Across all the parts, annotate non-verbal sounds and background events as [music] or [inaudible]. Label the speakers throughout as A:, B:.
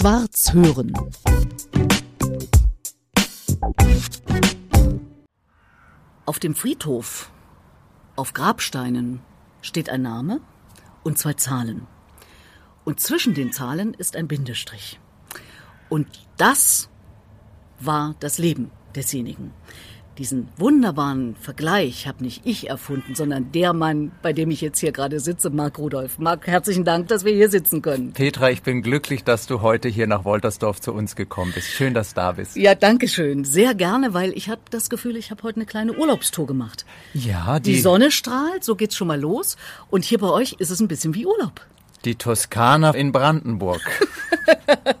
A: Schwarz hören. Auf dem Friedhof, auf Grabsteinen, steht ein Name und zwei Zahlen. Und zwischen den Zahlen ist ein Bindestrich. Und das war das Leben desjenigen. Diesen wunderbaren Vergleich habe nicht ich erfunden, sondern der Mann, bei dem ich jetzt hier gerade sitze, Marc Rudolf. Marc, herzlichen Dank, dass wir hier sitzen können.
B: Petra, ich bin glücklich, dass du heute hier nach Woltersdorf zu uns gekommen bist. Schön, dass du da bist.
A: Ja, danke schön. Sehr gerne, weil ich habe das Gefühl, ich habe heute eine kleine Urlaubstour gemacht.
B: Ja, die,
A: Die Sonne strahlt, so geht's schon mal los. Und hier bei euch ist es ein bisschen wie Urlaub.
B: Die Toskana in Brandenburg. [laughs]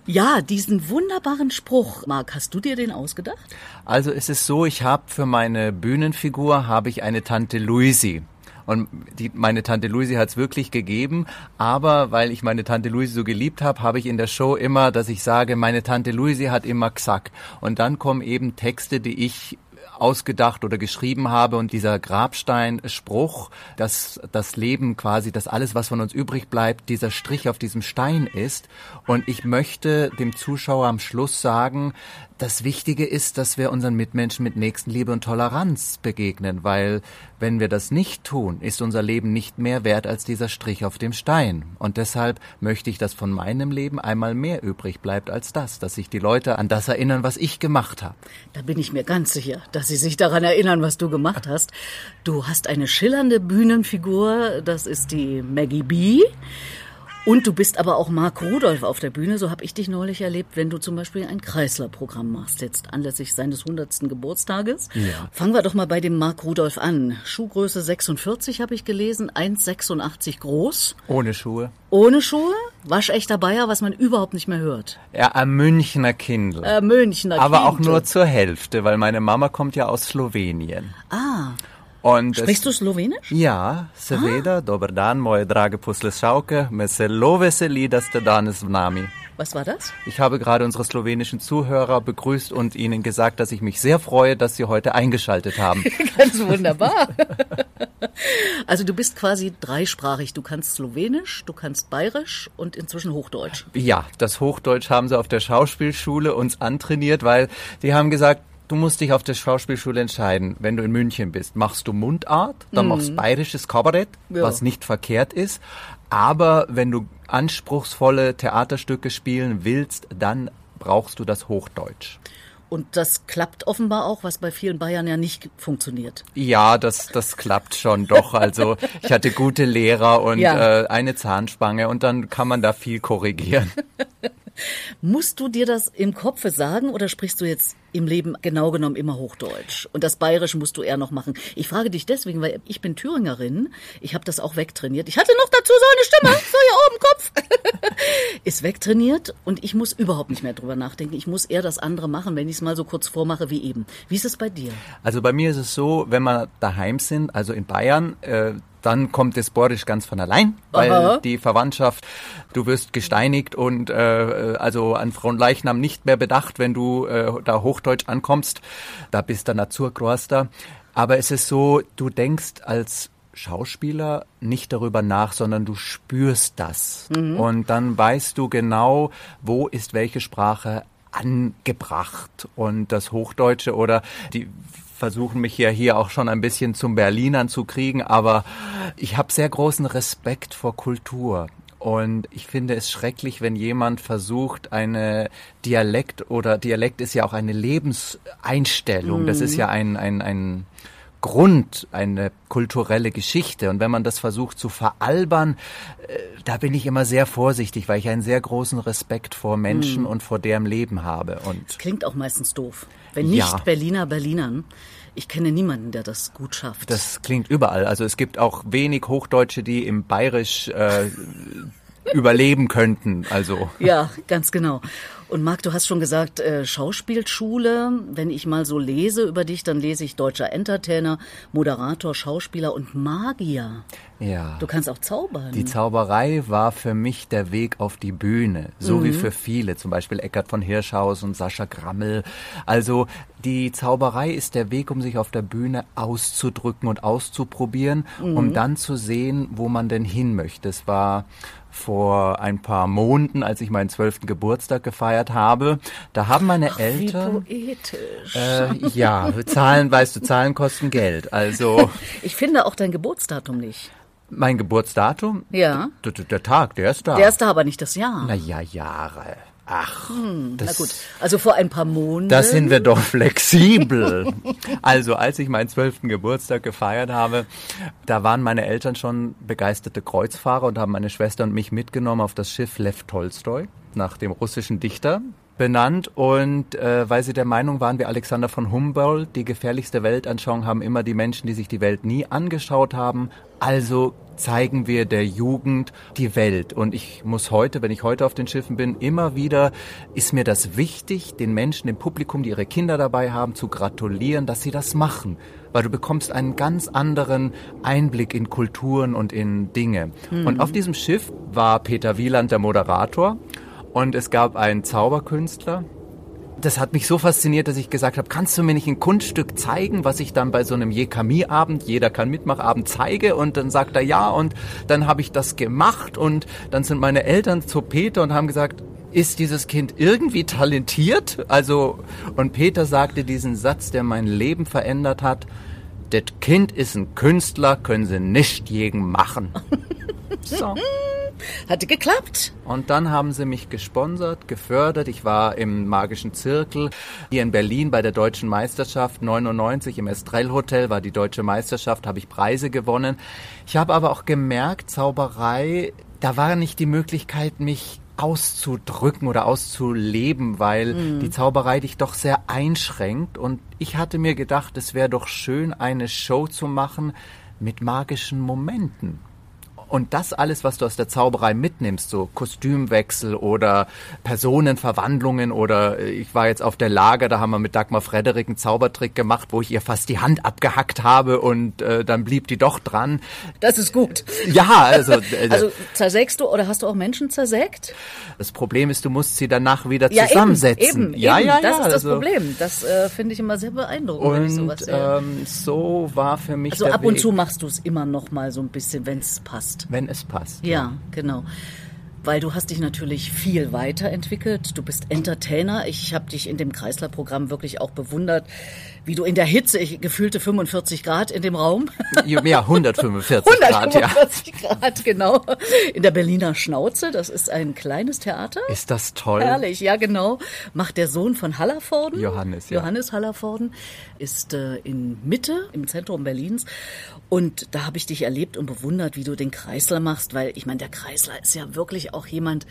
A: Ja, diesen wunderbaren Spruch, Marc, hast du dir den ausgedacht?
B: Also es ist so, ich habe für meine Bühnenfigur habe ich eine Tante Luisi. Und die, meine Tante Luisi hat es wirklich gegeben, aber weil ich meine Tante Luisi so geliebt habe, habe ich in der Show immer, dass ich sage, meine Tante Luisi hat immer gesagt. Und dann kommen eben Texte, die ich ausgedacht oder geschrieben habe und dieser Grabsteinspruch, dass das Leben quasi, dass alles, was von uns übrig bleibt, dieser Strich auf diesem Stein ist. Und ich möchte dem Zuschauer am Schluss sagen, das Wichtige ist, dass wir unseren Mitmenschen mit Nächstenliebe und Toleranz begegnen, weil wenn wir das nicht tun, ist unser Leben nicht mehr wert als dieser Strich auf dem Stein. Und deshalb möchte ich, dass von meinem Leben einmal mehr übrig bleibt als das, dass sich die Leute an das erinnern, was ich gemacht habe.
A: Da bin ich mir ganz sicher, dass sie sich daran erinnern, was du gemacht hast. Du hast eine schillernde Bühnenfigur, das ist die Maggie B. Und du bist aber auch Marc Rudolf auf der Bühne, so habe ich dich neulich erlebt, wenn du zum Beispiel ein Kreisler-Programm machst, jetzt anlässlich seines 100. Geburtstages.
B: Ja.
A: Fangen wir doch mal bei dem Marc Rudolf an. Schuhgröße 46 habe ich gelesen, 1,86 groß,
B: Ohne Schuhe.
A: ohne Schuhe, waschechter Bayer, was man überhaupt nicht mehr hört.
B: Ja, ein Münchner Kindl.
A: Äh, Münchner
B: Aber auch nur zur Hälfte, weil meine Mama kommt ja aus Slowenien.
A: Ah,
B: Und es-
A: sprichst du Slowenisch?
B: Ja, seveda, dober dan, moje drage Puslešauke, me zelo veseli, ste danes v nami.
A: Was war das?
B: Ich habe gerade unsere slowenischen Zuhörer begrüßt und ihnen gesagt, dass ich mich sehr freue, dass sie heute eingeschaltet haben. [laughs]
A: Ganz wunderbar. [laughs] Also du bist quasi dreisprachig. Du kannst Slowenisch, du kannst Bayerisch und inzwischen Hochdeutsch.
B: Ja, das Hochdeutsch haben sie auf der Schauspielschule uns antrainiert, weil die haben gesagt, du musst dich auf der Schauspielschule entscheiden, wenn du in München bist. Machst du Mundart, dann machst bayerisches Kabarett,
A: Ja.
B: was nicht verkehrt ist. Aber wenn du anspruchsvolle Theaterstücke spielen willst, dann brauchst du das Hochdeutsch.
A: Und das klappt offenbar auch, was bei vielen Bayern ja nicht funktioniert.
B: Ja, das, das klappt schon doch. Also ich hatte gute Lehrer und
A: Ja.
B: äh, eine Zahnspange und dann kann man da viel korrigieren. [laughs]
A: Musst du dir das im Kopfe sagen oder sprichst du jetzt im Leben genau genommen immer Hochdeutsch? Und das Bayerische musst du eher noch machen. Ich frage dich deswegen, weil ich bin Thüringerin. Ich habe das auch wegtrainiert. Ich hatte noch dazu so eine Stimme, so hier oben Kopf. [laughs] Ist wegtrainiert und ich muss überhaupt nicht mehr drüber nachdenken. Ich muss eher das andere machen, wenn ich es mal so kurz vormache wie eben. Wie ist es bei dir?
B: Also bei mir ist es so, wenn wir daheim sind, also in Bayern, äh, dann kommt das Borisch ganz von allein, weil
A: Aha.
B: die Verwandtschaft, du wirst gesteinigt und äh, also an Fronleichnam nicht mehr bedacht, wenn du äh, da Hochdeutsch ankommst. Da bist du Naturkroaster. Aber es ist so, du denkst als Schauspieler nicht darüber nach, sondern du spürst das. Und dann weißt du genau, wo ist welche Sprache angebracht. Und das Hochdeutsche oder die versuchen mich ja hier auch schon ein bisschen zum Berlinern zu kriegen, aber ich habe sehr großen Respekt vor Kultur. Und ich finde es schrecklich, wenn jemand versucht, eine Dialekt oder Dialekt ist ja auch eine Lebenseinstellung. Das ist ja ein, ein, ein Grund, eine kulturelle Geschichte. Und wenn man das versucht zu veralbern, äh, da bin ich immer sehr vorsichtig, weil ich einen sehr großen Respekt vor Menschen und vor deren Leben habe. Und
A: Klingt auch meistens doof. Wenn nicht
B: Ja.
A: Berliner Berlinern. Ich kenne niemanden, der das gut schafft.
B: das klingt überall. Also es gibt auch wenig Hochdeutsche, die im Bayerisch äh, überleben könnten. Also
A: Ja, ganz genau. Und Marc, du hast schon gesagt, äh, Schauspielschule. Wenn ich mal so lese über dich, dann lese ich deutscher Entertainer, Moderator, Schauspieler und Magier.
B: Ja.
A: Du kannst auch zaubern.
B: Die Zauberei war für mich der Weg auf die Bühne, so mhm. wie für viele, zum Beispiel Eckart von Hirschhaus und Sascha Grammel. Also die Zauberei ist der Weg, um sich auf der Bühne auszudrücken und auszuprobieren, mhm. um dann zu sehen, wo man denn hin möchte. Es war vor ein paar Monaten, als ich meinen zwölften Geburtstag gefeiert habe. Da haben meine
A: Ach,
B: Eltern.
A: Wie poetisch.
B: Äh, ja, [laughs] Zahlen, weißt du, Zahlen kosten Geld. Also.
A: ich finde auch dein Geburtsdatum nicht.
B: Mein Geburtsdatum?
A: Ja.
B: Der, der Tag, der ist da.
A: Der ist da, aber nicht das Jahr.
B: Na ja, Jahre. Ach,
A: hm, na gut. Also vor ein paar Monaten.
B: Da sind wir doch flexibel. [laughs] also als ich meinen zwölften Geburtstag gefeiert habe, da waren meine Eltern schon begeisterte Kreuzfahrer und haben meine Schwester und mich mitgenommen auf das Schiff Lev Tolstoi nach dem russischen Dichter benannt und äh, weil sie der Meinung waren, wie Alexander von Humboldt, die gefährlichste Weltanschauung haben immer die Menschen, die sich die Welt nie angeschaut haben. Also zeigen wir der Jugend die Welt. Und ich muss heute, wenn ich heute auf den Schiffen bin, immer wieder ist mir das wichtig, den Menschen, dem Publikum, die ihre Kinder dabei haben, zu gratulieren, dass sie das machen. Weil du bekommst einen ganz anderen Einblick in Kulturen und in Dinge. Mhm. Und auf diesem Schiff war Peter Wieland der Moderator und es gab einen Zauberkünstler, das hat mich so fasziniert, dass ich gesagt habe, kannst du mir nicht ein Kunststück zeigen, was ich dann bei so einem Jekami-Abend, jeder kann mitmachabend zeige? Und dann sagt er ja und dann habe ich das gemacht und dann sind meine Eltern zu Peter und haben gesagt, ist dieses Kind irgendwie talentiert? Also, und Peter sagte diesen Satz, der mein Leben verändert hat, das Kind ist ein Künstler, können sie nicht gegen machen. [laughs]
A: So. Hatte geklappt.
B: Und dann haben sie mich gesponsert, gefördert. Ich war im Magischen Zirkel hier in Berlin bei der Deutschen Meisterschaft 99 im Estrell Hotel war die Deutsche Meisterschaft, habe ich Preise gewonnen. Ich habe aber auch gemerkt, Zauberei, da war nicht die Möglichkeit, mich auszudrücken oder auszuleben, weil mhm. die Zauberei dich doch sehr einschränkt. Und ich hatte mir gedacht, es wäre doch schön, eine Show zu machen mit magischen Momenten. Und das alles, was du aus der Zauberei mitnimmst, so Kostümwechsel oder Personenverwandlungen oder äh, ich war jetzt auf der Lager, da haben wir mit Dagmar Frederik einen Zaubertrick gemacht, wo ich ihr fast die Hand abgehackt habe und äh, dann blieb die doch dran.
A: Das ist gut.
B: Ja, also. [laughs] Äh,
A: also zersägst du oder hast du auch Menschen zersägt?
B: Das Problem ist, du musst sie danach wieder ja, zusammensetzen.
A: Eben, eben, ja, eben. ja, ja. Das ist das also, Problem. Das äh, finde ich immer sehr beeindruckend,
B: und,
A: wenn ich sowas sehe.
B: Ähm, so war für mich.
A: Also ab und zu machst du es immer noch mal so ein bisschen, wenn es passt
B: passt. Wenn es passt.
A: Ja, ja, genau. Weil du hast dich natürlich viel weiterentwickelt. Du bist Entertainer. Ich habe dich in dem Kreisler-Programm wirklich auch bewundert, wie du in der Hitze, ich, gefühlte 45 Grad in dem Raum.
B: Ja, 145 [laughs] Grad,
A: 145 ja. Grad, genau. In der Berliner Schnauze, das ist ein kleines Theater.
B: Ist das toll?
A: Herrlich, ja genau. Macht der Sohn von Hallervorden.
B: Johannes, ja.
A: Johannes Hallervorden ist äh, in Mitte, im Zentrum Berlins. Und da habe ich dich erlebt und bewundert, wie du den Kreisler machst, weil ich meine, der Kreisler ist ja wirklich auch jemand,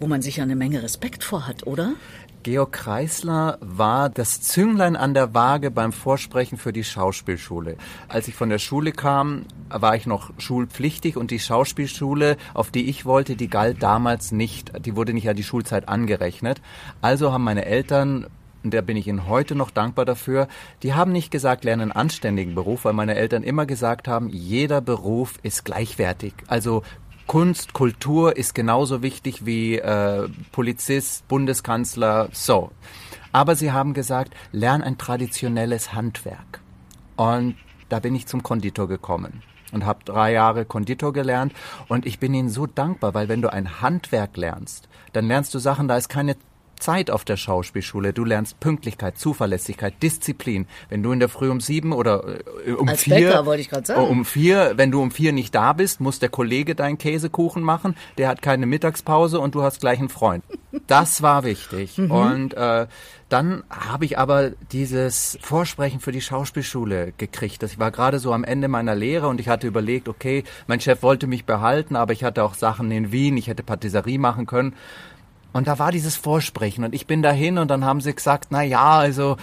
A: wo man sich ja eine Menge Respekt vor hat, oder?
B: Georg Kreisler war das Zünglein an der Waage beim Vorsprechen für die Schauspielschule. Als ich von der Schule kam, war ich noch schulpflichtig und die Schauspielschule, auf die ich wollte, die galt damals nicht, die wurde nicht an die Schulzeit angerechnet. Also haben meine Eltern und da bin ich Ihnen heute noch dankbar dafür. Die haben nicht gesagt, lerne einen anständigen Beruf, weil meine Eltern immer gesagt haben, jeder Beruf ist gleichwertig. Also Kunst, Kultur ist genauso wichtig wie äh, Polizist, Bundeskanzler, so. Aber sie haben gesagt, lern ein traditionelles Handwerk. Und da bin ich zum Konditor gekommen und habe drei Jahre Konditor gelernt und ich bin ihnen so dankbar, weil wenn du ein Handwerk lernst, dann lernst du Sachen, da ist keine Zeit auf der Schauspielschule. Du lernst Pünktlichkeit, Zuverlässigkeit, Disziplin. Wenn du in der Früh um sieben oder äh, um
A: Als
B: vier,
A: Bäcker, wollte ich sagen.
B: um vier, wenn du um vier nicht da bist, muss der Kollege deinen Käsekuchen machen. Der hat keine Mittagspause und du hast gleich einen Freund. Das war wichtig. Mhm. Und äh, dann habe ich aber dieses Vorsprechen für die Schauspielschule gekriegt. Ich war gerade so am Ende meiner Lehre und ich hatte überlegt, okay, mein Chef wollte mich behalten, aber ich hatte auch Sachen in Wien, ich hätte Patisserie machen können. Und da war dieses Vorsprechen und ich bin dahin und dann haben sie gesagt, na ja, also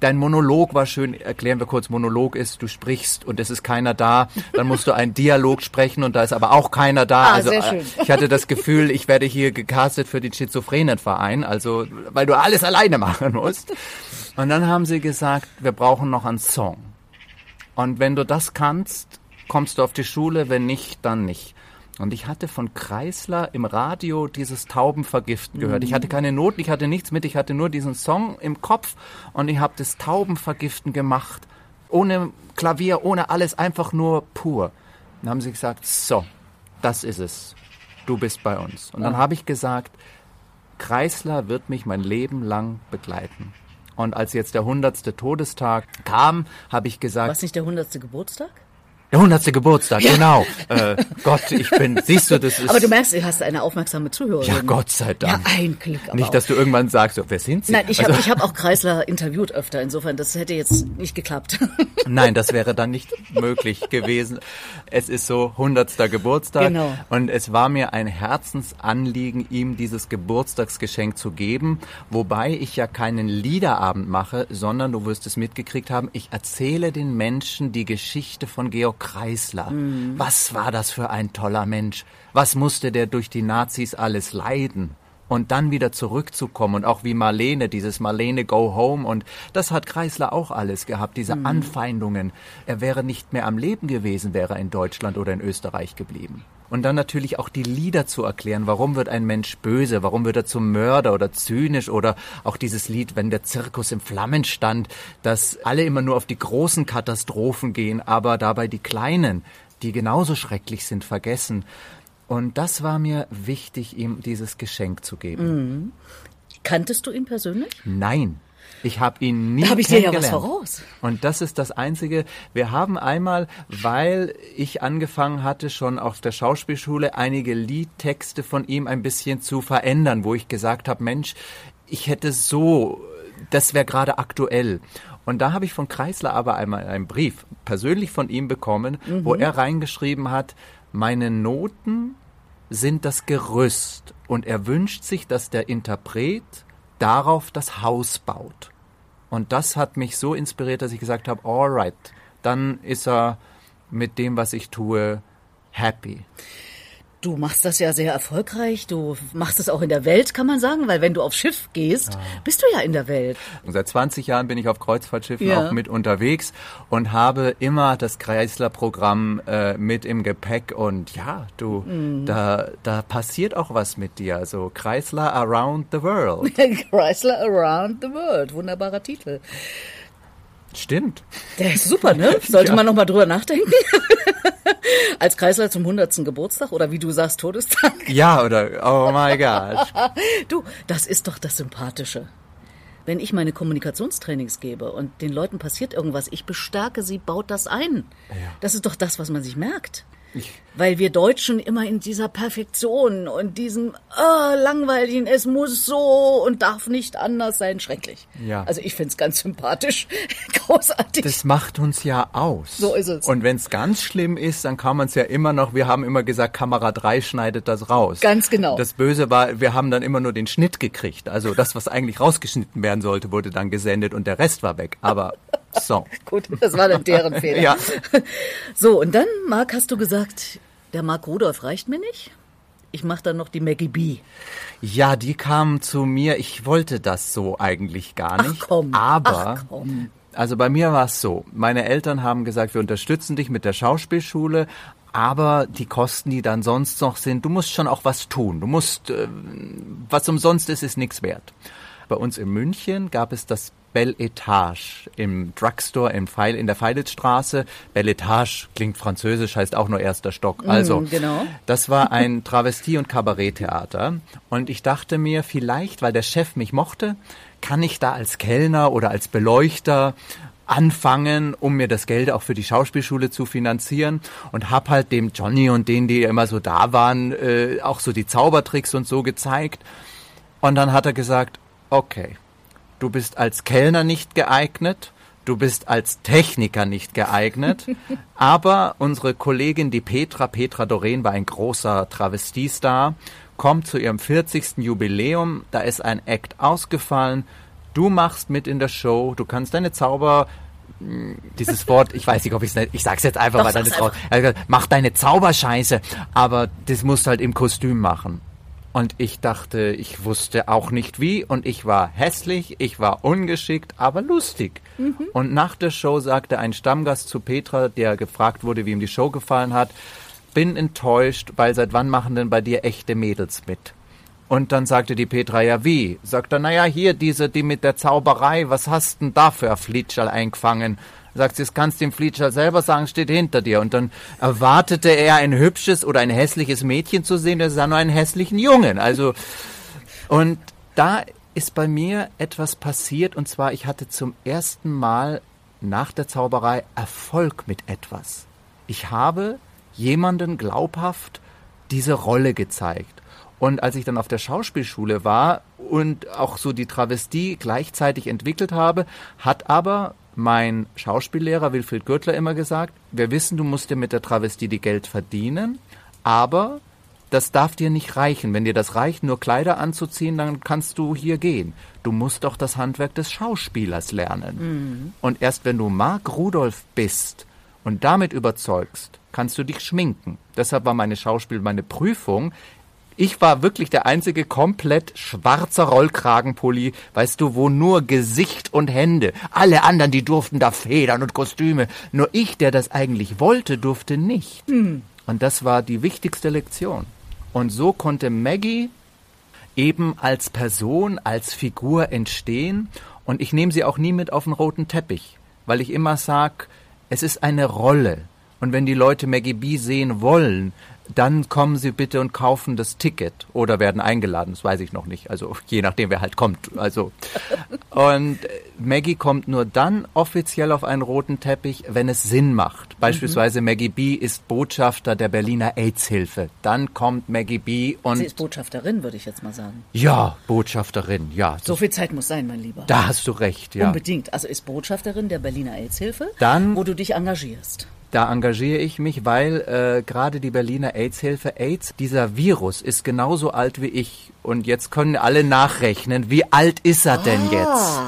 B: dein Monolog war schön. Erklären wir kurz, Monolog ist, du sprichst und es ist keiner da. Dann musst du einen Dialog sprechen und da ist aber auch keiner da.
A: Ah,
B: also
A: sehr schön.
B: Äh, ich hatte das Gefühl, ich werde hier gecastet für den Schizophrenenverein, also weil du alles alleine machen musst. Und dann haben sie gesagt, wir brauchen noch einen Song. Und wenn du das kannst, kommst du auf die Schule, wenn nicht, dann nicht. Und ich hatte von Kreisler im Radio dieses Taubenvergiften gehört. Ich hatte keine Noten, ich hatte nichts mit, ich hatte nur diesen Song im Kopf und ich habe das Taubenvergiften gemacht. Ohne Klavier, ohne alles, einfach nur pur. Dann haben sie gesagt, so, das ist es. Du bist bei uns. Und dann
A: Ja.
B: habe ich gesagt, Kreisler wird mich mein Leben lang begleiten. Und als jetzt der hundertste Todestag kam, habe ich gesagt,
A: Was nicht der hundertste Geburtstag?
B: Der hundertste Geburtstag, genau. Äh, Gott, ich bin, siehst du, das ist...
A: Aber du merkst, du hast eine aufmerksame Zuhörerin.
B: ja, Gott sei
A: Ja,
B: Dank.
A: ein Glück. Aber
B: Nicht, dass du irgendwann sagst, wer sind sie?
A: Nein, ich habe
B: Also-
A: ich hab auch Kreisler interviewt öfter. Insofern, das hätte jetzt nicht geklappt. [laughs]
B: Nein, das wäre dann nicht möglich gewesen. Es ist so hundertster Geburtstag
A: Genau.
B: und es war mir ein Herzensanliegen, ihm dieses Geburtstagsgeschenk zu geben, wobei ich ja keinen Liederabend mache, sondern du wirst es mitgekriegt haben, ich erzähle den Menschen die Geschichte von Georg Kreisler. Was war das für ein toller Mensch? Was musste der durch die Nazis alles leiden? und dann wieder zurückzukommen und auch wie Marlene, dieses Marlene Go Home und das hat Kreisler auch alles gehabt, diese Anfeindungen. Er wäre nicht mehr am Leben gewesen, wäre er in Deutschland oder in Österreich geblieben. Und dann natürlich auch die Lieder zu erklären. Warum wird ein Mensch böse? Warum wird er zum Mörder oder zynisch? Oder auch dieses Lied, wenn der Zirkus in Flammen stand, dass alle immer nur auf die großen Katastrophen gehen, aber dabei die kleinen, die genauso schrecklich sind, vergessen. Und das war mir wichtig, ihm dieses Geschenk zu geben.
A: Kanntest du ihn persönlich?
B: Nein, ich habe ihn nie
A: hab ich dir ja was voraus.
B: Und das ist das Einzige. Wir haben einmal, weil ich angefangen hatte, schon auf der Schauspielschule einige Liedtexte von ihm ein bisschen zu verändern, wo ich gesagt habe, Mensch, ich hätte so, das wäre gerade aktuell. Und da habe ich von Kreisler aber einmal einen Brief persönlich von ihm bekommen, wo er reingeschrieben hat, meine Noten sind das Gerüst und er wünscht sich, dass der Interpret darauf das Haus baut. Und das hat mich so inspiriert, dass ich gesagt habe, alright, dann ist er mit dem, was ich tue, happy.
A: Du machst das ja sehr erfolgreich. Du machst es auch in der Welt, kann man sagen, weil wenn du aufs Schiff gehst, bist du ja in der Welt.
B: Und seit 20 Jahren bin ich auf Kreuzfahrtschiffen
A: Ja.
B: auch mit unterwegs und habe immer das Kreisler-Programm äh, mit im Gepäck. Und ja, du,
A: Mhm.
B: da, da passiert auch was mit dir. Also Kreisler Around the World. [laughs]
A: Chrysler Around the World. Wunderbarer Titel.
B: Stimmt.
A: Der ist super, ne? [laughs] Sollte
B: Ja.
A: man noch mal drüber nachdenken. [laughs] [laughs] Als Kreisler zum 100. Geburtstag oder wie du sagst, Todestag. [laughs]
B: Ja, oder, oh my God. [laughs]
A: Du, das ist doch das Sympathische. Wenn ich meine Kommunikationstrainings gebe und den Leuten passiert irgendwas, ich bestärke sie, baut das ein. Das ist doch das, was man sich merkt. Weil wir Deutschen immer in dieser Perfektion und diesem oh, langweiligen, es muss so und darf nicht anders sein, schrecklich.
B: Ja.
A: Also ich find's ganz sympathisch, [laughs] großartig.
B: Das macht uns ja aus.
A: So ist es.
B: Und wenn es ganz schlimm ist, dann kann man es ja immer noch, wir haben immer gesagt, Kamera 3 schneidet das raus.
A: Ganz genau.
B: Das Böse war, wir haben dann immer nur den Schnitt gekriegt. Also das, was eigentlich rausgeschnitten werden sollte, wurde dann gesendet und der Rest war weg. Aber [laughs] so. [laughs]
A: Gut, das war dann deren [laughs] Fehler.
B: Ja.
A: So, und dann, Marc, hast du gesagt, der Marc Rudolph reicht mir nicht. Ich mache dann noch die Maggie B.
B: Ja, die kamen zu mir. Ich wollte das so eigentlich gar
A: Ach
B: nicht.
A: komm,
B: Aber
A: ach komm.
B: Also bei mir war es so. Meine Eltern haben gesagt, wir unterstützen dich mit der Schauspielschule, aber die Kosten, die dann sonst noch sind, du musst schon auch was tun. Du musst, äh, was umsonst ist, ist nichts wert. Bei uns in München gab es das Belle Etage im Drugstore in, Feil, in der Feilitzstraße. Belle Etage klingt französisch, heißt auch nur erster Stock. Also,
A: genau.
B: das war [laughs] ein Travestie- und Kabaretttheater. Und ich dachte mir, vielleicht, weil der Chef mich mochte, kann ich da als Kellner oder als Beleuchter anfangen, um mir das Geld auch für die Schauspielschule zu finanzieren und hab halt dem Johnny und denen, die immer so da waren, äh, auch so die Zaubertricks und so gezeigt. Und dann hat er gesagt, okay, du bist als Kellner nicht geeignet, du bist als Techniker nicht geeignet, [laughs] aber unsere Kollegin, die Petra, Petra Doreen war ein großer Travestiestar, kommt zu ihrem 40. Jubiläum, da ist ein Act ausgefallen, du machst mit in der Show, du kannst deine Zauber mh, dieses Wort, ich weiß nicht, ob ich es nicht, ich sag's jetzt einfach,
A: Doch,
B: weil dann ist raus. Gesagt, Mach deine Zauberscheiße, aber das musst du halt im Kostüm machen. Und ich dachte, ich wusste auch nicht wie und ich war hässlich, ich war ungeschickt, aber lustig. Mhm. Und nach der Show sagte ein Stammgast zu Petra, der gefragt wurde, wie ihm die Show gefallen hat, bin enttäuscht, weil seit wann machen denn bei dir echte Mädels mit? Und dann sagte die Petra, ja wie? Sagt er, naja, hier diese, die mit der Zauberei, was hast denn da für ein Flitschall eingefangen? Sagt sie, das kannst du dem Flitschall selber sagen, steht hinter dir. Und dann erwartete er ein hübsches oder ein hässliches Mädchen zu sehen, der sah nur einen hässlichen Jungen. Also, und da ist bei mir etwas passiert, und zwar, ich hatte zum ersten Mal nach der Zauberei Erfolg mit etwas. Ich habe jemanden glaubhaft diese Rolle gezeigt. Und als ich dann auf der Schauspielschule war und auch so die Travestie gleichzeitig entwickelt habe, hat aber mein Schauspiellehrer Wilfried Gürtler immer gesagt, wir wissen, du musst dir mit der Travestie die Geld verdienen, aber das darf dir nicht reichen. Wenn dir das reicht, nur Kleider anzuziehen, dann kannst du hier gehen. Du musst doch das Handwerk des Schauspielers lernen. Mhm. Und erst wenn du Mark Rudolph bist und damit überzeugst, kannst du dich schminken. Deshalb war meine Schauspiel, meine Prüfung ich war wirklich der einzige komplett schwarzer Rollkragenpulli, weißt du, wo nur Gesicht und Hände. Alle anderen, die durften da Federn und Kostüme. Nur ich, der das eigentlich wollte, durfte nicht. Hm. Und das war die wichtigste Lektion. Und so konnte Maggie eben als Person, als Figur entstehen. Und ich nehme sie auch nie mit auf den roten Teppich, weil ich immer sag, es ist eine Rolle. Und wenn die Leute Maggie B sehen wollen, dann kommen Sie bitte und kaufen das Ticket oder werden eingeladen, das weiß ich noch nicht. Also [laughs] je nachdem, wer halt kommt. Also [laughs] und Maggie kommt nur dann offiziell auf einen roten Teppich, wenn es Sinn macht. Beispielsweise mhm. Maggie B ist Botschafter der Berliner AIDS-Hilfe. Dann kommt Maggie B und
A: sie ist Botschafterin, würde ich jetzt mal sagen.
B: Ja, Botschafterin. Ja.
A: So viel Zeit muss sein, mein Lieber.
B: Da hast du recht. Ja.
A: Unbedingt. Also ist Botschafterin der Berliner AIDS-Hilfe, dann, wo du dich engagierst.
B: Da engagiere ich mich, weil äh, gerade die Berliner AIDS-Hilfe AIDS, dieser Virus ist genauso alt wie ich. Und jetzt können alle nachrechnen, wie alt ist er denn ah, jetzt?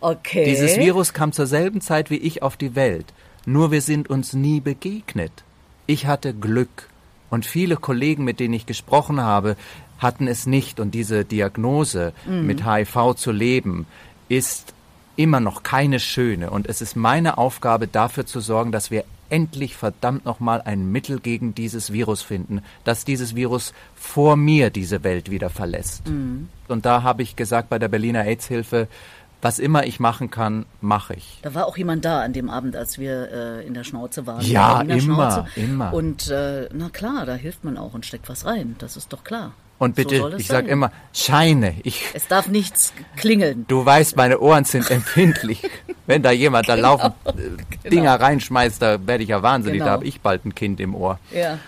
A: Okay.
B: Dieses Virus kam zur selben Zeit wie ich auf die Welt. Nur wir sind uns nie begegnet. Ich hatte Glück. Und viele Kollegen, mit denen ich gesprochen habe, hatten es nicht. Und diese Diagnose mhm. mit HIV zu leben, ist immer noch keine schöne. Und es ist meine Aufgabe, dafür zu sorgen, dass wir endlich verdammt nochmal ein Mittel gegen dieses Virus finden, dass dieses Virus vor mir diese Welt wieder verlässt. Mhm. Und da habe ich gesagt bei der Berliner AIDS-Hilfe, was immer ich machen kann, mache ich.
A: Da war auch jemand da an dem Abend, als wir äh, in der Schnauze waren.
B: Ja, immer, Schnauze. immer.
A: Und äh, na klar, da hilft man auch und steckt was rein. Das ist doch klar.
B: Und bitte, so ich sage immer, Scheine. Ich,
A: es darf nichts klingeln.
B: Du weißt, meine Ohren sind empfindlich. [laughs] Wenn da jemand genau, da laufen [laughs] äh, genau. Dinger reinschmeißt, da werde ich ja wahnsinnig. Genau. Da habe ich bald ein Kind im Ohr.
A: Ja.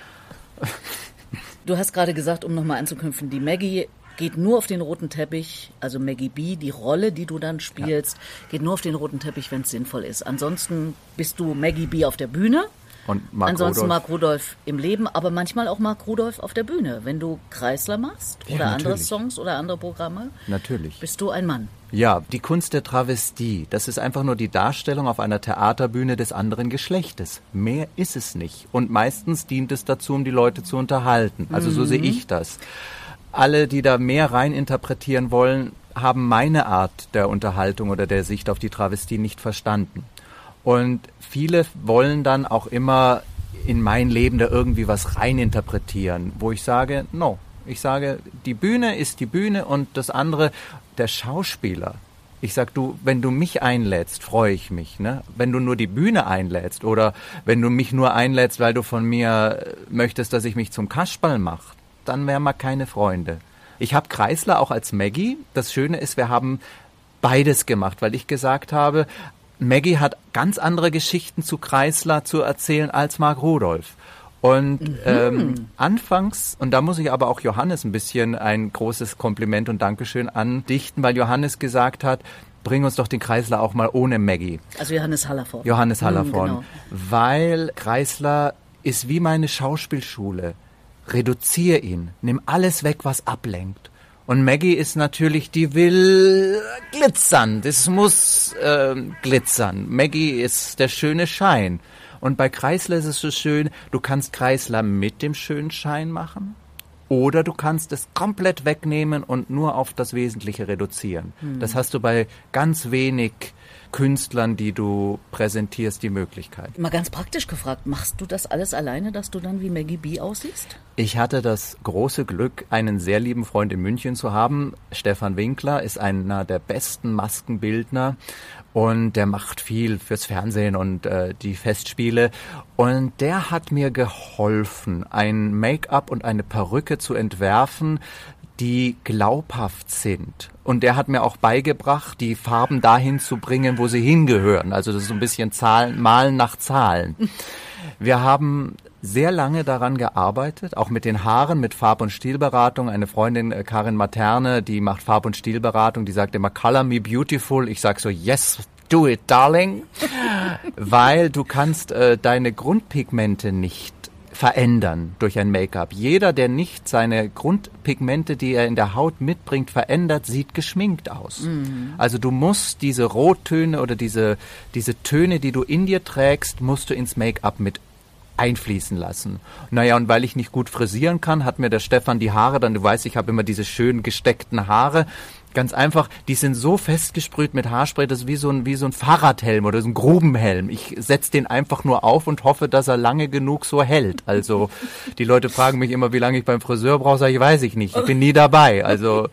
A: Du hast gerade gesagt, um nochmal anzuknüpfen, die Maggie geht nur auf den roten Teppich, also Maggie B, die Rolle, die du dann spielst, ja. geht nur auf den roten Teppich, wenn es sinnvoll ist. Ansonsten bist du Maggie B auf der Bühne
B: und Mark
A: Ansonsten
B: Rudolph.
A: Mark Rudolph im Leben, aber manchmal auch Mark Rudolph auf der Bühne. Wenn du Kreisler machst ja, oder natürlich. andere Songs oder andere Programme,
B: natürlich.
A: bist du ein Mann.
B: Ja, die Kunst der Travestie, das ist einfach nur die Darstellung auf einer Theaterbühne des anderen Geschlechtes. Mehr ist es nicht. Und meistens dient es dazu, um die Leute zu unterhalten. Also mhm. so sehe ich das. Alle, die da mehr rein interpretieren wollen, haben meine Art der Unterhaltung oder der Sicht auf die Travestie nicht verstanden. Und viele wollen dann auch immer in mein Leben da irgendwie was reininterpretieren, wo ich sage, no. Ich sage, die Bühne ist die Bühne und das andere, der Schauspieler. Ich sag, du, wenn du mich einlädst, freue ich mich. Ne? Wenn du nur die Bühne einlädst oder wenn du mich nur einlädst, weil du von mir möchtest, dass ich mich zum Kasperl mache, dann wären wir keine Freunde. Ich habe Kreisler auch als Maggie. Das Schöne ist, wir haben beides gemacht, weil ich gesagt habe, Maggie hat ganz andere Geschichten zu Kreisler zu erzählen als Mark Rudolph. Und mhm. ähm, anfangs, und da muss ich aber auch Johannes ein bisschen ein großes Kompliment und Dankeschön andichten, weil Johannes gesagt hat, bring uns doch den Kreisler auch mal ohne Maggie.
A: Also Johannes Hallervorn.
B: Johannes mhm, Hallervorn. Mhm, genau. Weil Kreisler ist wie meine Schauspielschule. Reduzier ihn, nimm alles weg, was ablenkt. Und Maggie ist natürlich, die will glitzern. Das muss äh, glitzern. Maggie ist der schöne Schein. Und bei Kreisler ist es so schön, du kannst Kreisler mit dem schönen Schein machen Oder du kannst es komplett wegnehmen und nur auf das Wesentliche reduzieren.
A: Hm.
B: Das hast du bei ganz wenig Künstlern, die du präsentierst, die Möglichkeit.
A: Mal ganz praktisch gefragt, machst du das alles alleine, dass du dann wie Maggie B aussiehst?
B: Ich hatte das große Glück, einen sehr lieben Freund in München zu haben. Stefan Winkler ist einer der besten Maskenbildner und der macht viel fürs Fernsehen und äh, die Festspiele. Und der hat mir geholfen, ein Make-up und eine Perücke zu entwerfen, die glaubhaft sind. Und der hat mir auch beigebracht, die Farben dahin zu bringen, wo sie hingehören. Also das ist so ein bisschen Zahlen, Malen nach Zahlen. Wir haben sehr lange daran gearbeitet, auch mit den Haaren, mit Farb- und Stilberatung. Eine Freundin, äh, Karin Materne, die macht Farb- und Stilberatung, die sagt immer, color me beautiful. Ich sag so, yes, do it, darling. [laughs] Weil du kannst äh, deine Grundpigmente nicht verändern durch ein Make-up. Jeder, der nicht seine Grundpigmente, die er in der Haut mitbringt, verändert, sieht geschminkt aus. Also du musst diese Rottöne oder diese, diese Töne, die du in dir trägst, musst du ins Make-up mit einfließen lassen. Naja, und weil ich nicht gut frisieren kann, hat mir der Stefan die Haare, dann du weißt, ich habe immer diese schön gesteckten Haare, Ganz einfach, die sind so festgesprüht mit Haarspray, das ist wie so ein, wie so ein Fahrradhelm oder so ein Grubenhelm. Ich setz den einfach nur auf und hoffe, dass er lange genug so hält. Also die Leute fragen mich immer, wie lange ich beim Friseur brauche, sage ich, weiß ich nicht. Ich bin nie dabei. Also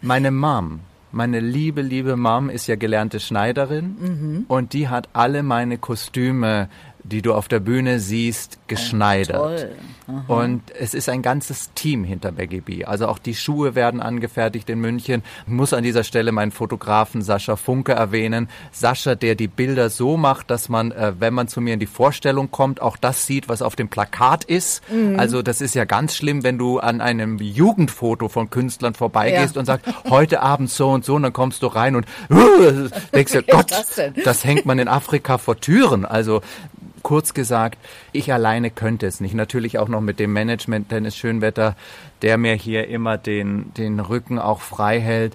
B: meine Mom, meine liebe, liebe Mom ist ja gelernte Schneiderin und die hat alle meine Kostüme die du auf der Bühne siehst, geschneidert. Und es ist ein ganzes Team hinter Baggy B. Also auch die Schuhe werden angefertigt in München. Ich muss an dieser Stelle meinen Fotografen Sascha Funke erwähnen. Sascha, der die Bilder so macht, dass man, äh, wenn man zu mir in die Vorstellung kommt, auch das sieht, was auf dem Plakat ist. Also das ist ja ganz schlimm, wenn du an einem Jugendfoto von Künstlern vorbeigehst
A: Ja.
B: und sagst, [laughs] heute Abend so und so, und dann kommst du rein und [laughs] uh, denkst dir, Gott,
A: das
B: das hängt man in Afrika vor Türen. Also kurz gesagt, ich alleine könnte es nicht. Natürlich auch noch mit dem Management Dennis Schönwetter, der mir hier immer den, den Rücken auch frei hält.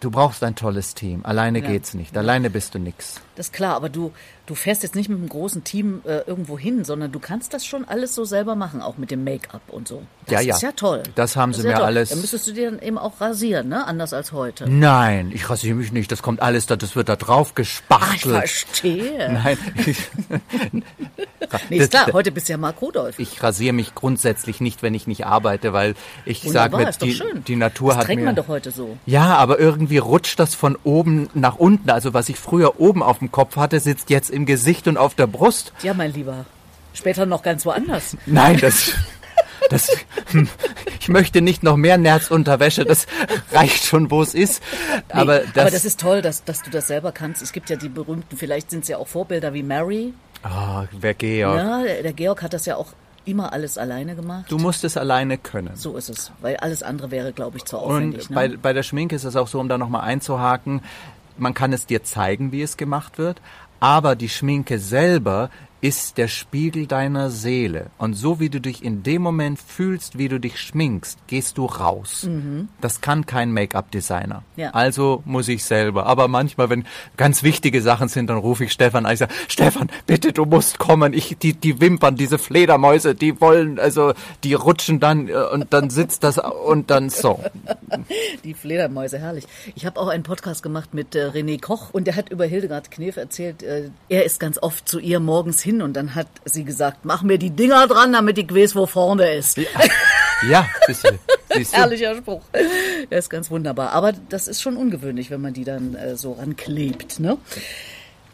B: Du brauchst ein tolles Team. Alleine
A: Ja.
B: geht's nicht. Alleine bist du nix.
A: Das ist klar, aber du, du fährst jetzt nicht mit einem großen Team äh, irgendwo hin, sondern du kannst das schon alles so selber machen, auch mit dem Make-up und so. Das
B: Ja, ja.
A: ist ja toll.
B: Das haben
A: ist
B: sie
A: ja
B: mir
A: toll.
B: alles-
A: Dann müsstest du dir dann eben auch rasieren, ne? Anders als heute.
B: Nein, ich rasiere mich nicht. Das kommt alles da, das wird da drauf
A: Ach, ich
B: gespachtelt.
A: verstehe. [laughs]
B: Nein, [laughs] ich,
A: Nee, ist klar,
B: das-
A: heute bist du ja Mark Rudolph.
B: ich rasiere mich grundsätzlich nicht, wenn ich nicht arbeite, weil ich sage mir, die, die Natur
A: das
B: hat
A: trägt
B: mir...
A: man doch heute so.
B: Ja, aber irgendwie rutscht das von oben nach unten. Also was ich früher oben auf dem Kopf hatte, sitzt jetzt im Gesicht und auf der Brust.
A: Ja, mein Lieber. Später noch ganz woanders.
B: Nein, das... Das, hm, ich möchte nicht noch mehr Nerzunterwäsche, das reicht schon, wo es ist.
A: Nee,
B: aber, das,
A: aber das ist toll, dass, dass du das selber kannst. Es gibt ja die berühmten, vielleicht sind es ja auch Vorbilder wie Mary.
B: Ah, wer Georg.
A: Ja, der, der Georg hat das ja auch immer alles alleine gemacht.
B: Du musst es alleine können.
A: So ist es, weil alles andere wäre, glaube ich, zu
B: Und
A: aufwendig.
B: bei,
A: ne?
B: bei der Schminke ist es auch so, um da nochmal einzuhaken, man kann es dir zeigen, wie es gemacht wird, aber die Schminke selber ist der Spiegel deiner Seele. Und so wie du dich in dem Moment fühlst, wie du dich schminkst, gehst du raus. Das kann kein Make-up-Designer.
A: Ja.
B: Also muss ich selber. Aber manchmal, wenn ganz wichtige Sachen sind, dann rufe ich Stefan an. Ich sage, Stefan, bitte, du musst kommen. Ich, die, die Wimpern, diese Fledermäuse, die wollen, also, die rutschen dann äh, und dann sitzt das und dann so. [laughs]
A: Die Fledermäuse, herrlich. Ich habe auch einen Podcast gemacht mit äh, René Koch und der hat über Hildegard Knef erzählt, äh, er ist ganz oft zu ihr morgens hin und dann hat sie gesagt, mach mir die Dinger dran, damit ich weiß, wo vorne ist.
B: Ja, siehst du. Siehst du?
A: Herrlicher Spruch. Der ist ganz wunderbar. Aber das ist schon ungewöhnlich, wenn man die dann äh, so ranklebt. Ne?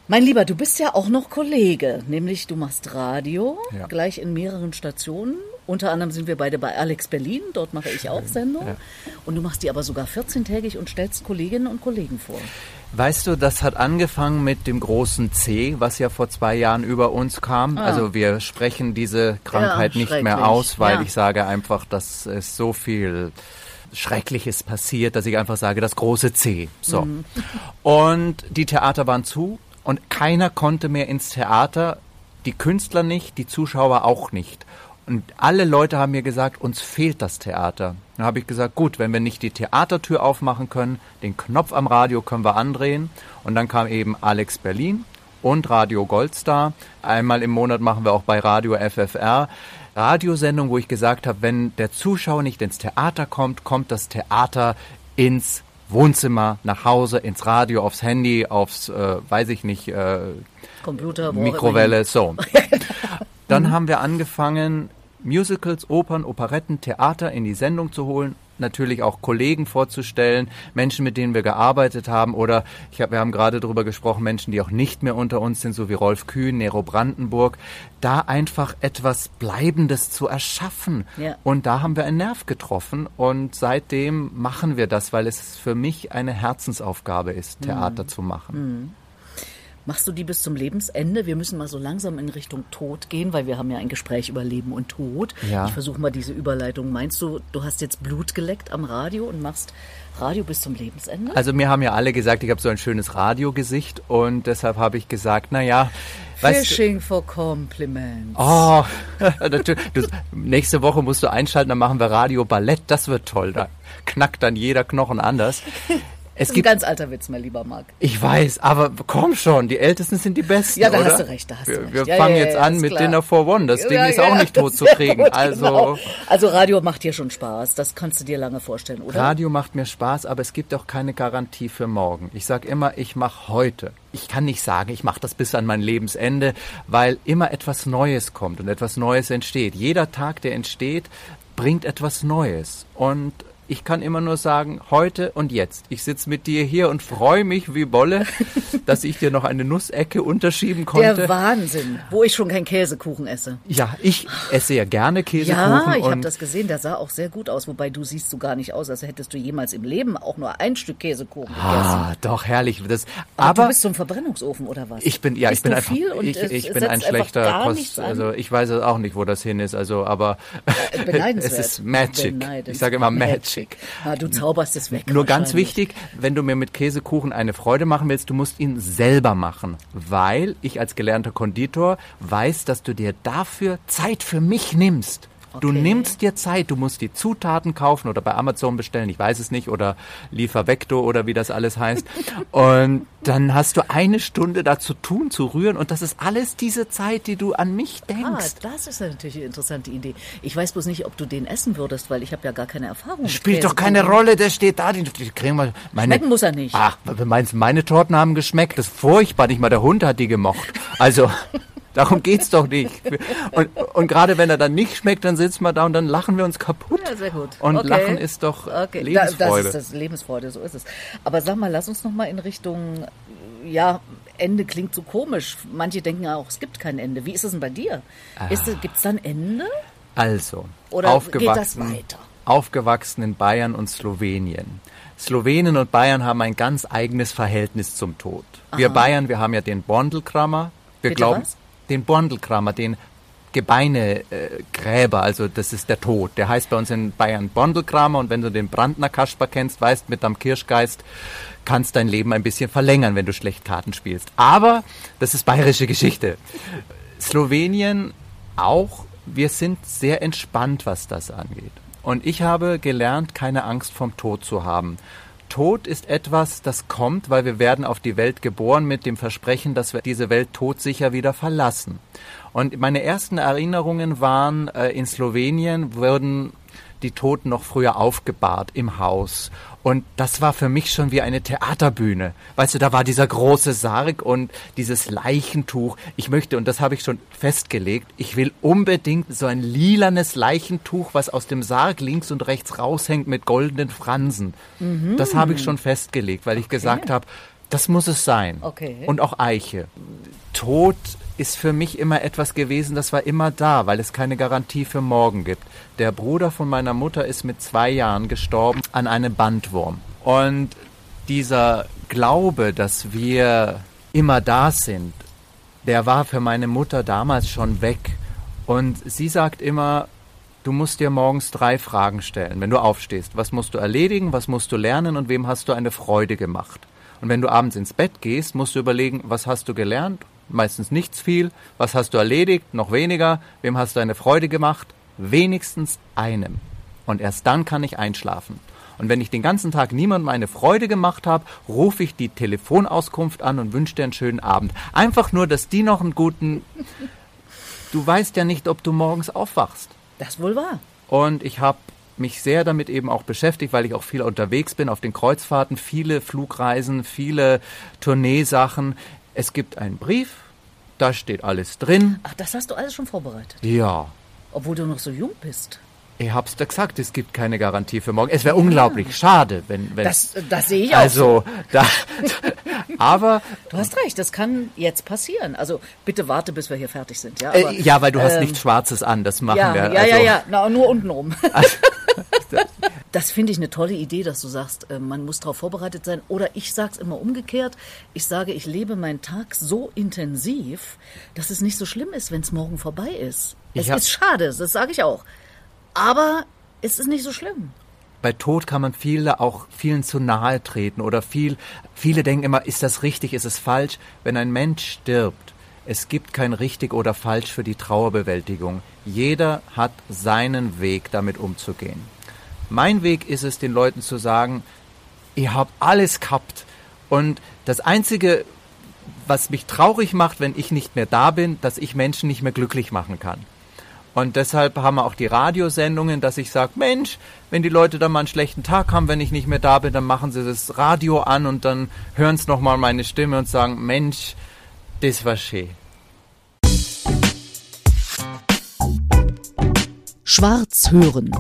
A: Mein Lieber, du bist ja auch noch Kollege, nämlich du machst Radio,
B: Ja.
A: gleich in mehreren Stationen. Unter anderem sind wir beide bei Alex Berlin, dort mache ich auch Sendung. Und du machst die aber sogar 14-tägig und stellst Kolleginnen und Kollegen vor.
B: Weißt du, das hat angefangen mit dem großen C, was ja vor zwei Jahren über uns kam. Also wir sprechen diese Krankheit
A: Ja,
B: nicht mehr aus, weil
A: Ja.
B: ich sage einfach, dass es so viel Schreckliches passiert, dass ich einfach sage, das große C. So. [laughs] Und die Theater waren zu und keiner konnte mehr ins Theater, die Künstler nicht, die Zuschauer auch nicht. Und alle Leute haben mir gesagt, uns fehlt das Theater. Dann habe ich gesagt, gut, wenn wir nicht die Theatertür aufmachen können, den Knopf am Radio können wir andrehen. Und dann kam eben Alex Berlin und Radio Goldstar. Einmal im Monat machen wir auch bei Radio FFR Radiosendung, wo ich gesagt habe, wenn der Zuschauer nicht ins Theater kommt, kommt das Theater ins Wohnzimmer, nach Hause, ins Radio, aufs Handy, aufs, äh, weiß ich nicht, äh,
A: Computer,
B: Mikrowelle, so. [laughs] Dann haben wir angefangen, Musicals, Opern, Operetten, Theater in die Sendung zu holen natürlich auch Kollegen vorzustellen, Menschen, mit denen wir gearbeitet haben oder ich hab, wir haben gerade darüber gesprochen, Menschen, die auch nicht mehr unter uns sind, so wie Rolf Kühn, Nero Brandenburg, da einfach etwas Bleibendes zu erschaffen. Ja. Und da haben wir einen Nerv getroffen und seitdem machen wir das, weil es für mich eine Herzensaufgabe ist, Theater mhm. zu machen. Mhm.
A: Machst du die bis zum Lebensende? Wir müssen mal so langsam in Richtung Tod gehen, weil wir haben ja ein Gespräch über Leben und Tod. Ja. Ich versuche mal diese Überleitung. Meinst du, du hast jetzt Blut geleckt am Radio und machst Radio bis zum Lebensende?
B: Also mir haben ja alle gesagt, ich habe so ein schönes Radiogesicht und deshalb habe ich gesagt, na ja,
A: Fishing weißt, for Compliments.
B: Oh, [laughs] du, nächste Woche musst du einschalten, dann machen wir Radio Ballett. Das wird toll. Da knackt dann jeder Knochen anders.
A: Es gibt, ein ganz alter Witz, mein lieber Marc.
B: Ich weiß, aber komm schon, die Ältesten sind die Besten,
A: Ja, da
B: oder?
A: hast du recht, da hast
B: wir,
A: du recht.
B: Wir ja, fangen ja, jetzt an mit klar. Dinner for One. Das Ding ist auch nicht tot [laughs] zu kriegen. Gut, also, genau.
A: also Radio macht dir schon Spaß. Das kannst du dir lange vorstellen, oder?
B: Radio macht mir Spaß, aber es gibt auch keine Garantie für morgen. Ich sage immer, ich mache heute. Ich kann nicht sagen, ich mache das bis an mein Lebensende, weil immer etwas Neues kommt und etwas Neues entsteht. Jeder Tag, der entsteht, bringt etwas Neues. Und ich kann immer nur sagen, heute und jetzt. Ich sitze mit dir hier und freue mich wie Bolle, [laughs] dass ich dir noch eine Nussecke unterschieben konnte.
A: Der Wahnsinn, wo ich schon keinen Käsekuchen esse.
B: Ja, ich esse ja gerne Käsekuchen.
A: Ja, ich habe das gesehen, der sah auch sehr gut aus, wobei du siehst so gar nicht aus, als hättest du jemals im Leben auch nur ein Stück Käsekuchen
B: ah, gegessen. Ah, doch, herrlich. Das,
A: aber, aber du bist so ein Verbrennungsofen oder was?
B: Ich bin, ja,
A: Isst
B: ich bin einfach,
A: ich,
B: ich bin ein schlechter Kost, also ich weiß auch nicht, wo das hin ist, also, aber [laughs] es ist Magic. Ich sage immer Magic. Magic.
A: Ah, du zauberst es weg.
B: Nur ganz wichtig, wenn du mir mit Käsekuchen eine Freude machen willst, du musst ihn selber machen, weil ich als gelernter Konditor weiß, dass du dir dafür Zeit für mich nimmst. Okay. Du nimmst dir Zeit, du musst die Zutaten kaufen oder bei Amazon bestellen, ich weiß es nicht, oder Liefervecto oder wie das alles heißt. [laughs] und dann hast du eine Stunde da zu tun, zu rühren und das ist alles diese Zeit, die du an mich denkst.
A: Ah, das ist natürlich eine interessante Idee. Ich weiß bloß nicht, ob du den essen würdest, weil ich habe ja gar keine Erfahrung.
B: Spielt doch keine Rolle, der steht da, den, den kriegen wir.
A: Meine, Schmecken muss er nicht.
B: Ach, du meinst, meine Torten haben geschmeckt? Das ist furchtbar, nicht mal der Hund hat die gemocht. Also... [laughs] Darum geht's doch nicht. Und, und gerade wenn er dann nicht schmeckt, dann sitzen wir da und dann lachen wir uns kaputt.
A: Ja, sehr gut.
B: Und okay. Lachen ist doch okay. Lebensfreude.
A: das ist das Lebensfreude, so ist es. Aber sag mal, lass uns noch mal in Richtung, ja, Ende klingt so komisch. Manche denken ja auch, es gibt kein Ende. Wie ist es denn bei dir? Ah. Gibt es da ein Ende?
B: Also,
A: Oder aufgewachsen, geht das weiter?
B: Aufgewachsen in Bayern und Slowenien. Slowenen und Bayern haben ein ganz eigenes Verhältnis zum Tod. Aha. Wir Bayern, wir haben ja den Bondelkrammer. Wir
A: Bitte
B: glauben,
A: was?
B: Den Bondelkramer, den Gebeinegräber, also das ist der Tod. Der heißt bei uns in Bayern Bondelkramer und wenn du den Brandner Kasper kennst, weißt, mit am Kirschgeist kannst dein Leben ein bisschen verlängern, wenn du schlecht Karten spielst. Aber das ist bayerische Geschichte. Slowenien auch, wir sind sehr entspannt, was das angeht. Und ich habe gelernt, keine Angst vom Tod zu haben. Tod ist etwas, das kommt, weil wir werden auf die Welt geboren mit dem Versprechen, dass wir diese Welt todsicher wieder verlassen. Und meine ersten Erinnerungen waren, äh, in Slowenien wurden die Toten noch früher aufgebahrt im Haus. Und das war für mich schon wie eine Theaterbühne. Weißt du, da war dieser große Sarg und dieses Leichentuch. Ich möchte, und das habe ich schon festgelegt, ich will unbedingt so ein lilanes Leichentuch, was aus dem Sarg links und rechts raushängt mit goldenen Fransen. Mhm. Das habe ich schon festgelegt, weil ich okay. gesagt habe, das muss es sein.
A: Okay.
B: Und auch Eiche. Tod ist für mich immer etwas gewesen, das war immer da, weil es keine Garantie für morgen gibt. Der Bruder von meiner Mutter ist mit zwei Jahren gestorben an einem Bandwurm. Und dieser Glaube, dass wir immer da sind, der war für meine Mutter damals schon weg. Und sie sagt immer, du musst dir morgens drei Fragen stellen, wenn du aufstehst. Was musst du erledigen, was musst du lernen und wem hast du eine Freude gemacht? Und wenn du abends ins Bett gehst, musst du überlegen, was hast du gelernt meistens nichts viel. Was hast du erledigt? Noch weniger. Wem hast du eine Freude gemacht? Wenigstens einem. Und erst dann kann ich einschlafen. Und wenn ich den ganzen Tag niemandem eine Freude gemacht habe, rufe ich die Telefonauskunft an und wünsche dir einen schönen Abend. Einfach nur, dass die noch einen guten [laughs] du weißt ja nicht, ob du morgens aufwachst.
A: Das wohl wahr.
B: Und ich habe mich sehr damit eben auch beschäftigt, weil ich auch viel unterwegs bin auf den Kreuzfahrten, viele Flugreisen, viele Tourneesachen. Es gibt einen Brief, da steht alles drin.
A: Ach, das hast du alles schon vorbereitet.
B: Ja,
A: Obwohl du noch so jung bist.
B: Ich hab's da gesagt, es gibt keine Garantie für morgen. Es wäre unglaublich schade, wenn, wenn
A: Das, das sehe ich auch. so.
B: also da, aber
A: Du hast recht, das kann jetzt passieren. Also bitte warte, bis wir hier fertig sind. Ja, aber,
B: äh, ja, weil du hast
A: ähm,
B: nichts Schwarzes an, das machen
A: ja,
B: wir.
A: ja,
B: also,
A: ja, ja, na, nur untenrum. [laughs] [laughs] Das finde ich eine tolle Idee, dass du sagst, äh, man muss darauf vorbereitet sein. Oder ich sage es immer umgekehrt. Ich sage, ich lebe meinen Tag so intensiv, dass es nicht so schlimm ist, wenn es morgen vorbei ist. Es
B: Ich hab-
A: ist schade, das sage ich auch. Aber es ist nicht so schlimm.
B: bei Tod kann man viele auch vielen zu nahe treten oder viel, viele denken immer, ist das richtig, ist es falsch? Wenn ein Mensch stirbt, es gibt kein richtig oder falsch für die Trauerbewältigung. Jeder hat seinen Weg, damit umzugehen. Mein Weg ist es, den Leuten zu sagen, ihr habt alles gehabt und das einzige, was mich traurig macht, wenn ich nicht mehr da bin, dass ich Menschen nicht mehr glücklich machen kann. Und deshalb haben wir auch die Radiosendungen, dass ich sage, Mensch, wenn die Leute dann mal einen schlechten Tag haben, wenn ich nicht mehr da bin, dann machen sie das Radio an und dann hören sie nochmal meine Stimme und sagen, Mensch, das war schön.
A: Schwarz hören.